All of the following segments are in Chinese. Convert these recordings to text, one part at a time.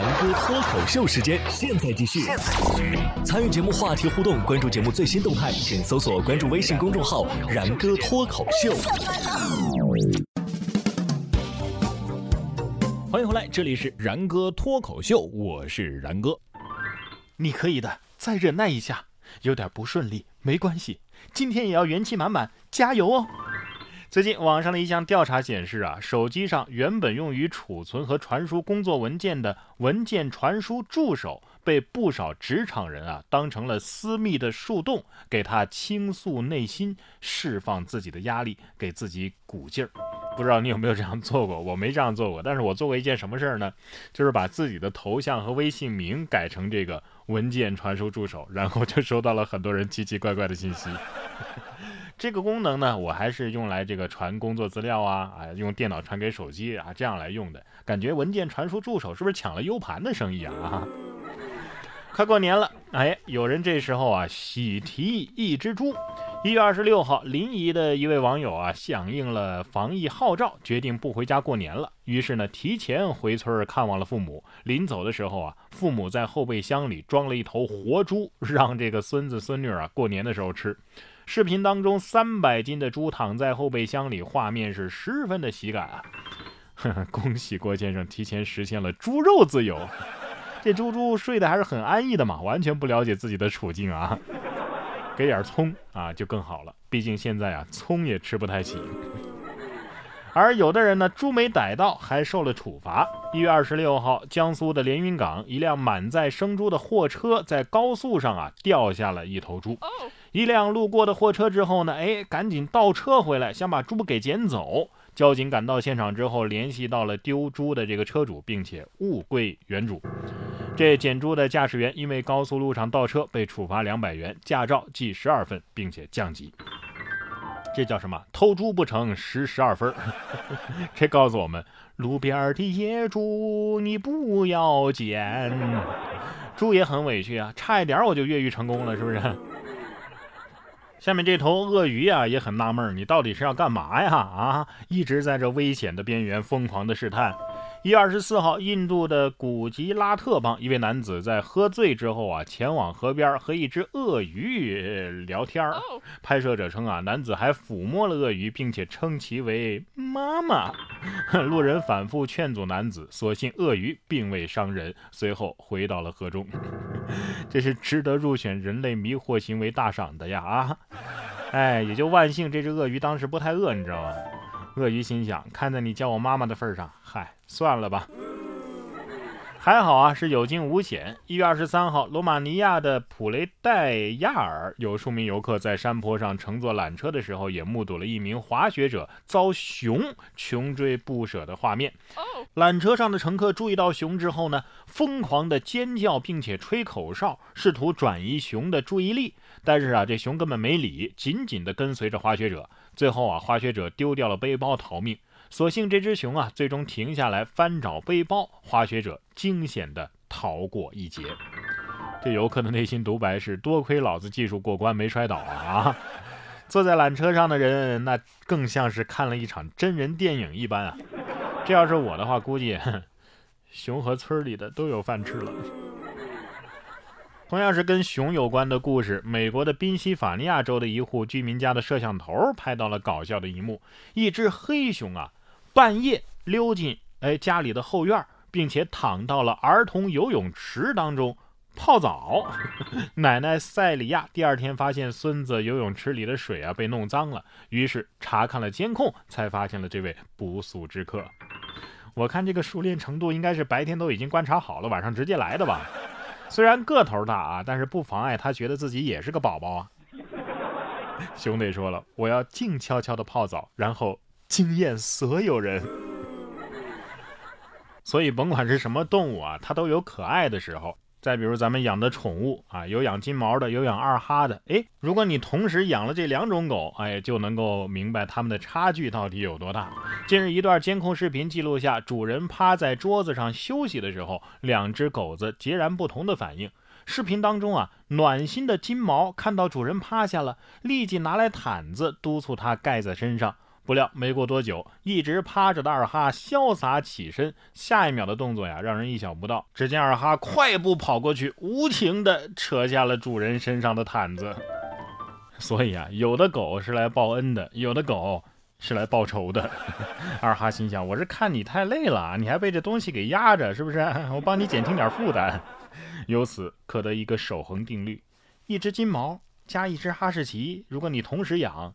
然哥脱口秀时间，现在继续。参与节目话题互动，关注节目最新动态，请搜索关注微信公众号“然哥脱口秀”。欢迎回来，这里是然哥脱口秀，我是然哥。你可以的，再忍耐一下，有点不顺利没关系，今天也要元气满满，加油哦！最近网上的一项调查显示啊，手机上原本用于储存和传输工作文件的文件传输助手，被不少职场人啊当成了私密的树洞，给他倾诉内心，释放自己的压力，给自己鼓劲儿。不知道你有没有这样做过？我没这样做过，但是我做过一件什么事儿呢？就是把自己的头像和微信名改成这个文件传输助手，然后就收到了很多人奇奇怪怪的信息。这个功能呢，我还是用来这个传工作资料啊，啊，用电脑传给手机啊，这样来用的。感觉文件传输助手是不是抢了 U 盘的生意啊？快过年了，哎，有人这时候啊喜提一只猪。一月二十六号，临沂的一位网友啊响应了防疫号召，决定不回家过年了。于是呢，提前回村看望了父母。临走的时候啊，父母在后备箱里装了一头活猪，让这个孙子孙女啊过年的时候吃。视频当中，三百斤的猪躺在后备箱里，画面是十分的喜感啊！恭喜郭先生提前实现了猪肉自由。这猪猪睡得还是很安逸的嘛，完全不了解自己的处境啊！给点葱啊，就更好了。毕竟现在啊，葱也吃不太起。而有的人呢，猪没逮到，还受了处罚。一月二十六号，江苏的连云港，一辆满载生猪的货车在高速上啊，掉下了一头猪。一辆路过的货车之后呢，哎，赶紧倒车回来，想把猪给捡走。交警赶到现场之后，联系到了丢猪的这个车主，并且物归原主。这捡猪的驾驶员因为高速路上倒车被处罚两百元，驾照记十二分，并且降级。这叫什么？偷猪不成，失十二分。这告诉我们，路边的野猪你不要捡。猪也很委屈啊，差一点我就越狱成功了，是不是？下面这头鳄鱼啊也很纳闷，你到底是要干嘛呀？啊，一直在这危险的边缘疯狂的试探。一月二十四号，印度的古吉拉特邦一位男子在喝醉之后啊，前往河边和一只鳄鱼聊天儿。拍摄者称啊，男子还抚摸了鳄鱼，并且称其为妈妈。路人反复劝阻男子，所幸鳄鱼并未伤人，随后回到了河中。这是值得入选人类迷惑行为大赏的呀！啊，哎，也就万幸这只鳄鱼当时不太饿，你知道吗？鳄鱼心想：看在你叫我妈妈的份上，嗨，算了吧。还好啊，是有惊无险。一月二十三号，罗马尼亚的普雷戴亚尔有数名游客在山坡上乘坐缆车的时候，也目睹了一名滑雪者遭熊穷追不舍的画面。缆车上的乘客注意到熊之后呢，疯狂的尖叫，并且吹口哨，试图转移熊的注意力。但是啊，这熊根本没理，紧紧的跟随着滑雪者。最后啊，滑雪者丢掉了背包逃命。所幸这只熊啊，最终停下来翻找背包，滑雪者惊险地逃过一劫。这游客的内心独白是：多亏老子技术过关，没摔倒啊！坐在缆车上的人，那更像是看了一场真人电影一般啊！这要是我的话，估计熊和村里的都有饭吃了。同样是跟熊有关的故事，美国的宾夕法尼亚州的一户居民家的摄像头拍到了搞笑的一幕：一只黑熊啊，半夜溜进哎家里的后院，并且躺到了儿童游泳池当中泡澡。奶奶塞里亚第二天发现孙子游泳池里的水啊被弄脏了，于是查看了监控，才发现了这位不速之客。我看这个熟练程度应该是白天都已经观察好了，晚上直接来的吧。虽然个头大啊，但是不妨碍他觉得自己也是个宝宝啊。兄弟说了，我要静悄悄的泡澡，然后惊艳所有人。所以甭管是什么动物啊，它都有可爱的时候。再比如咱们养的宠物啊，有养金毛的，有养二哈的。哎，如果你同时养了这两种狗，哎，就能够明白它们的差距到底有多大。近日，一段监控视频记录下主人趴在桌子上休息的时候，两只狗子截然不同的反应。视频当中啊，暖心的金毛看到主人趴下了，立即拿来毯子督促它盖在身上。不料没过多久，一直趴着的二哈潇洒起身，下一秒的动作呀，让人意想不到。只见二哈快步跑过去，无情地扯下了主人身上的毯子。所以啊，有的狗是来报恩的，有的狗是来报仇的。二哈心想：我是看你太累了，你还被这东西给压着，是不是？我帮你减轻点负担。由此可得一个守恒定律：一只金毛加一只哈士奇，如果你同时养，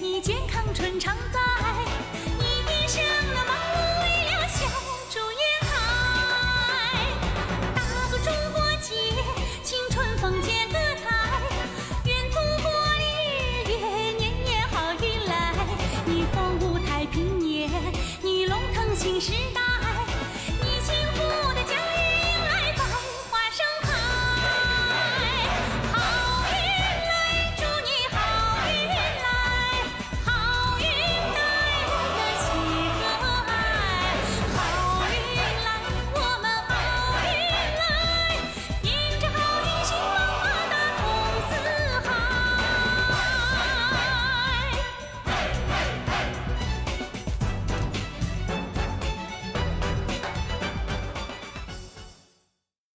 你健康春常在，